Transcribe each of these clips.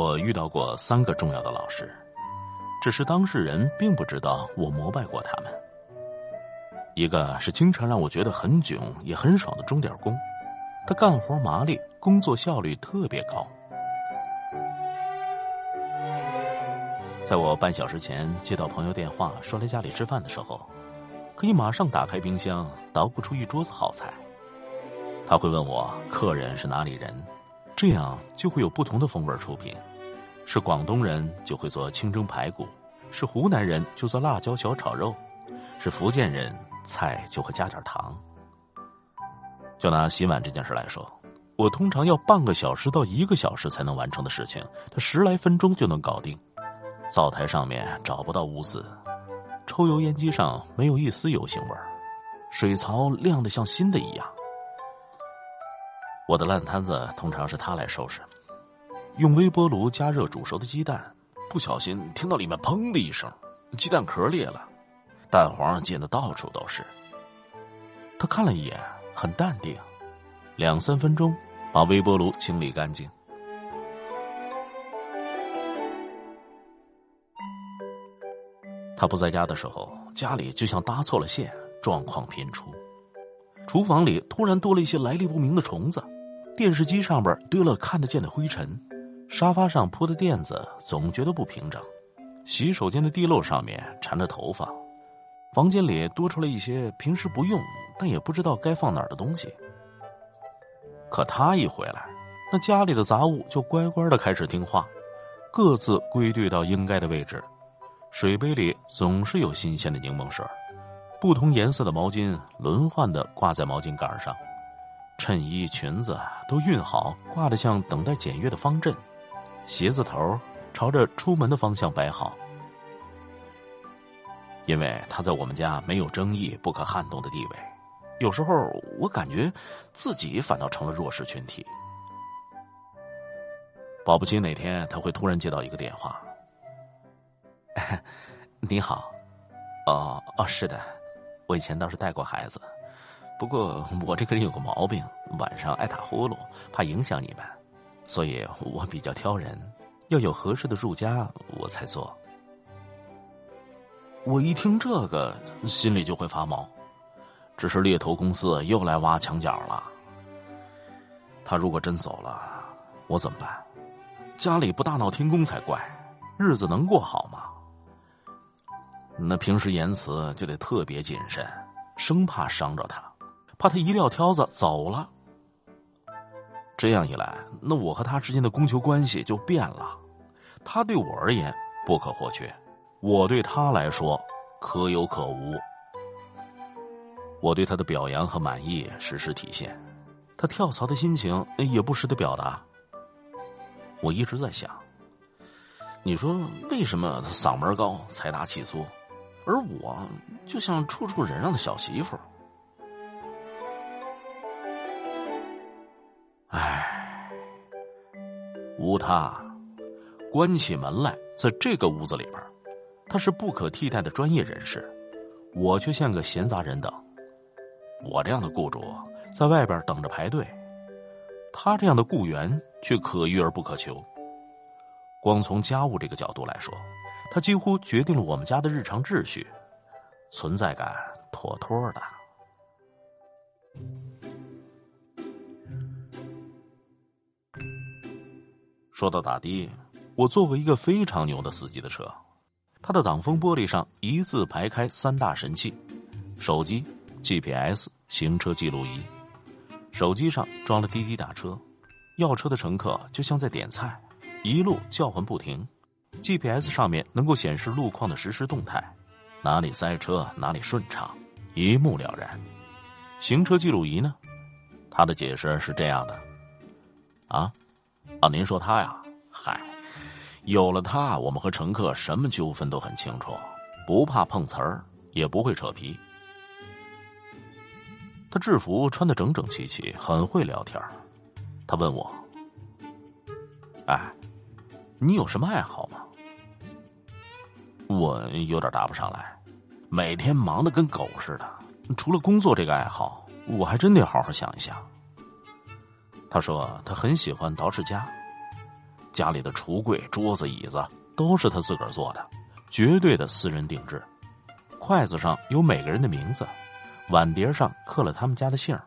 我遇到过三个重要的老师，只是当事人并不知道我膜拜过他们。一个是经常让我觉得很囧也很爽的钟点工，他干活麻利，工作效率特别高。在我半小时前接到朋友电话说来家里吃饭的时候，可以马上打开冰箱捣鼓出一桌子好菜。他会问我客人是哪里人，这样就会有不同的风味出品。是广东人就会做清蒸排骨，是湖南人就做辣椒小炒肉，是福建人菜就会加点糖。就拿洗碗这件事来说，我通常要半个小时到一个小时才能完成的事情，他十来分钟就能搞定。灶台上面找不到污渍，抽油烟机上没有一丝油腥味儿，水槽亮得像新的一样。我的烂摊子通常是他来收拾。用微波炉加热煮熟的鸡蛋，不小心听到里面砰的一声，鸡蛋壳裂了，蛋黄溅得到处都是。他看了一眼，很淡定，两三分钟把微波炉清理干净。他不在家的时候，家里就像搭错了线，状况频出。厨房里突然多了一些来历不明的虫子，电视机上边堆了看得见的灰尘，沙发上铺的垫子总觉得不平整，洗手间的地漏上面缠着头发，房间里多出了一些平时不用但也不知道该放哪儿的东西。可他一回来，那家里的杂物就乖乖的开始听话，各自归队到应该的位置。水杯里总是有新鲜的柠檬水，不同颜色的毛巾轮换的挂在毛巾杆上，衬衣、裙子都熨好，挂得像等待检阅的方阵，鞋子头朝着出门的方向摆好。因为他在我们家没有争议、不可撼动的地位，有时候我感觉自己反倒成了弱势群体。保不齐哪天他会突然接到一个电话。你好，哦哦，是的，我以前倒是带过孩子，不过我这个人有个毛病，晚上爱打呼噜，怕影响你们，所以我比较挑人，要有合适的住家我才做。我一听这个，心里就会发毛，只是猎头公司又来挖墙角了。他如果真走了，我怎么办？家里不大闹天宫才怪，日子能过好吗？那平时言辞就得特别谨慎，生怕伤着他，怕他一撂挑子走了。这样一来，那我和他之间的供求关系就变了。他对我而言不可或缺，我对他来说可有可无。我对他的表扬和满意时时体现，他跳槽的心情也不时的表达。我一直在想，你说为什么他嗓门高，财大气粗？而我就像处处忍让的小媳妇儿，无他，关起门来，在这个屋子里边，他是不可替代的专业人士，我却像个闲杂人等。我这样的雇主在外边等着排队，他这样的雇员却可遇而不可求。光从家务这个角度来说。他几乎决定了我们家的日常秩序，存在感妥妥的。说到打的，我坐过一个非常牛的司机的车，他的挡风玻璃上一字排开三大神器：手机、GPS、行车记录仪。手机上装了滴滴打车，要车的乘客就像在点菜，一路叫唤不停。GPS 上面能够显示路况的实时动态，哪里塞车哪里顺畅，一目了然。行车记录仪呢？他的解释是这样的：啊，啊，您说他呀，嗨，有了他，我们和乘客什么纠纷都很清楚，不怕碰瓷儿，也不会扯皮。他制服穿的整整齐齐，很会聊天他问我：“哎，你有什么爱好吗？”我有点答不上来，每天忙的跟狗似的。除了工作这个爱好，我还真得好好想一想。他说他很喜欢捯饬家，家里的橱柜、桌子、椅子都是他自个儿做的，绝对的私人定制。筷子上有每个人的名字，碗碟上刻了他们家的姓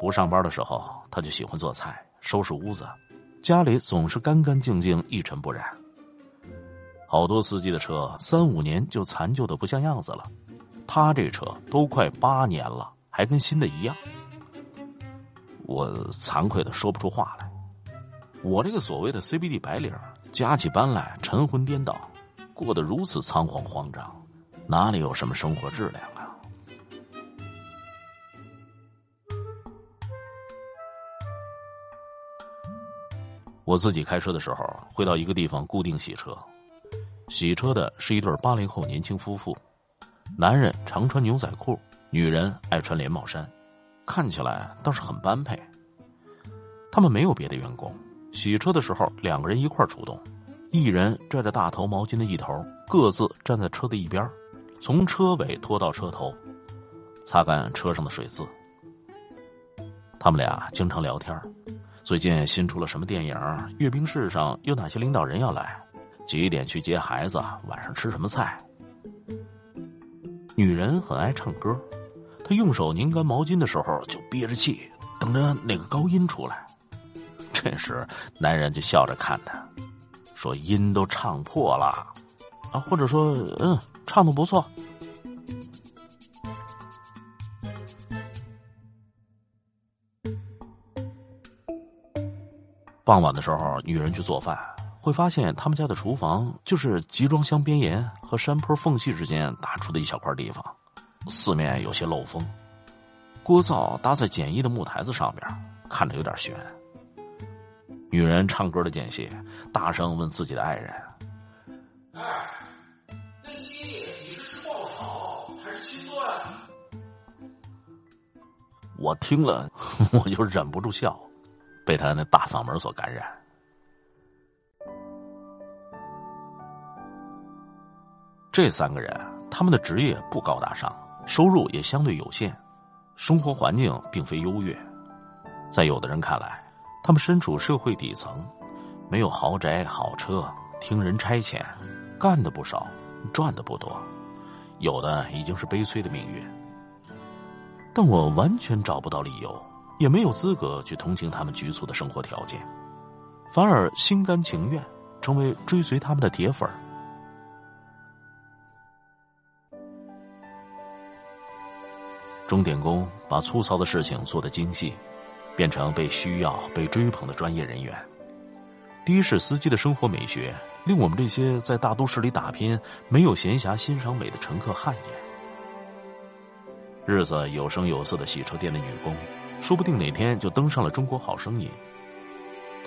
不上班的时候，他就喜欢做菜、收拾屋子，家里总是干干净净、一尘不染。好多司机的车三五年就残旧的不像样子了，他这车都快八年了，还跟新的一样。我惭愧的说不出话来。我这个所谓的 CBD 白领，加起班来晨昏颠倒，过得如此仓皇慌张，哪里有什么生活质量啊？我自己开车的时候，会到一个地方固定洗车。洗车的是一对八零后年轻夫妇，男人常穿牛仔裤，女人爱穿连帽衫。看起来倒是很般配。他们没有别的员工，洗车的时候两个人一块出动，一人拽着大头毛巾的一头，各自站在车的一边，从车尾拖到车头，擦干车上的水渍。他们俩经常聊天，最近新出了什么电影？阅兵式上有哪些领导人要来？几点去接孩子？晚上吃什么菜？女人很爱唱歌。他用手拧干毛巾的时候，就憋着气，等着那个高音出来。这时，男人就笑着看他，说：“音都唱破了，啊，或者说，嗯，唱的不错。”傍晚的时候，女人去做饭，会发现他们家的厨房就是集装箱边沿和山坡缝隙之间打出的一小块地方。四面有些漏风，锅灶搭在简易的木台子上边，看着有点悬。女人唱歌的间隙，大声问自己的爱人：“哎，那鸡你是吃爆炒还是清炖？”我听了，我就忍不住笑，被他那大嗓门所感染。这三个人，他们的职业不高大上。收入也相对有限，生活环境并非优越，在有的人看来，他们身处社会底层，没有豪宅好车，听人差遣，干的不少，赚的不多，有的已经是悲催的命运。但我完全找不到理由，也没有资格去同情他们局促的生活条件，反而心甘情愿成为追随他们的铁粉儿。钟点工把粗糙的事情做得精细，变成被需要、被追捧的专业人员。的士司机的生活美学令我们这些在大都市里打拼、没有闲暇欣赏美的乘客汗颜。日子有声有色的洗车店的女工，说不定哪天就登上了《中国好声音》。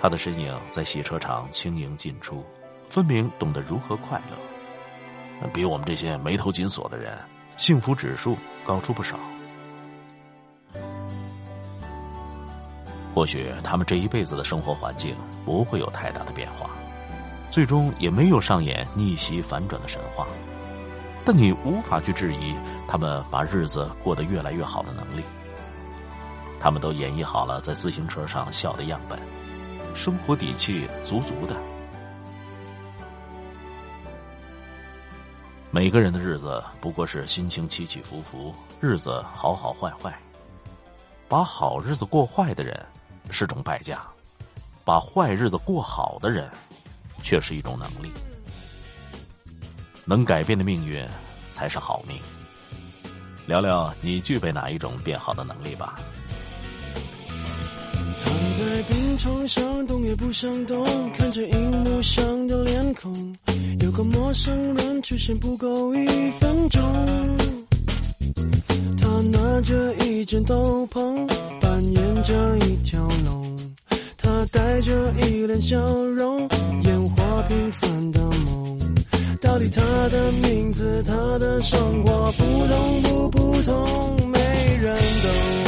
她的身影在洗车场轻盈进出，分明懂得如何快乐，比我们这些眉头紧锁的人幸福指数高出不少。或许他们这一辈子的生活环境不会有太大的变化，最终也没有上演逆袭反转的神话，但你无法去质疑他们把日子过得越来越好的能力。他们都演绎好了在自行车上笑的样本，生活底气足足的。每个人的日子不过是心情起起伏伏，日子好好坏坏，把好日子过坏的人。是种败家，把坏日子过好的人，却是一种能力。能改变的命运，才是好命。聊聊你具备哪一种变好的能力吧。躺在病床上，动也不想动，看着荧幕上的脸孔，有个陌生人出现不够一分钟。他拿着一件斗篷。扮演着一条龙，他带着一脸笑容。平凡的梦。到底他的名字，他的生活普通不普通，没人懂。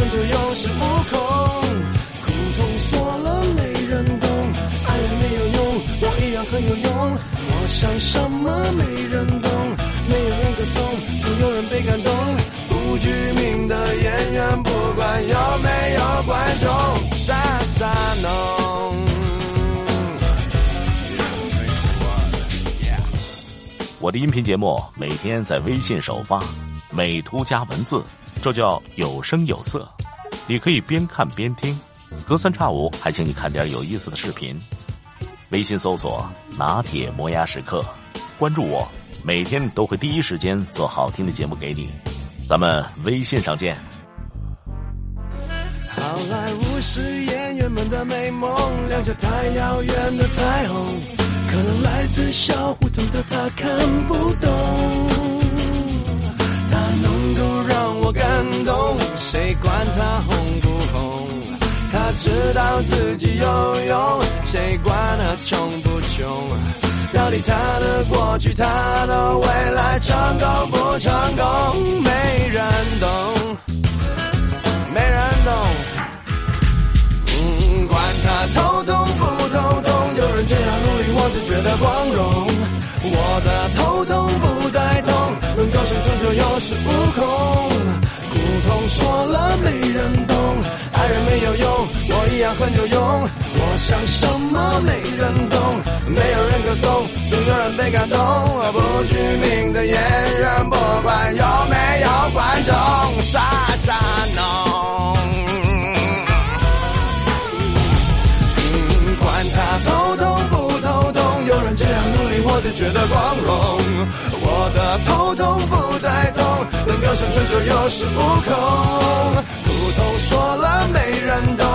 能够生存就有恃无恐。苦痛说了没人懂，爱人没有用，我一样很有用。我想什么没人懂，没有人歌颂，总有人被感动。不具名的演员，不管有没有观众，傻傻弄。我的音频节目每天在微信首发，美图加文字，这叫有声有色。你可以边看边听，隔三差五还请你看点有意思的视频。微信搜索“拿铁磨牙时刻”，关注我，每天都会第一时间做好听的节目给你。咱们微信上见。好莱坞是演员们的美梦，亮着太遥远的彩虹，可能来自小胡同的他看不懂，感动，谁管他红不红？他知道自己有用，谁管他穷不穷？到底他的过去，他的未来，成功不成功，没人懂。没人懂。嗯，管他头痛不头痛，有人这样努力，我就觉得光荣。我的头痛不，有恃无恐。苦痛说了没人懂，爱人没有用，我一样很有用。我想什么没人懂，没有人歌颂，总有人被感动。不具名的演员，不管有没有观众，傻傻弄。管他头痛不头痛，有人这样努力，我就觉得光荣。我的头痛不，生存就有恃无恐。苦痛说了没人懂，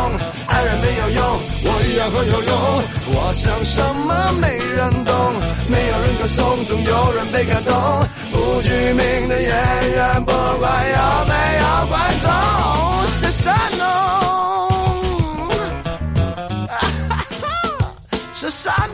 爱人没有用，我一样很有用。我想什么没人懂，没有人歌颂，总有人被感动。不具名的演员，不管有没有观众，是傻弄。是啥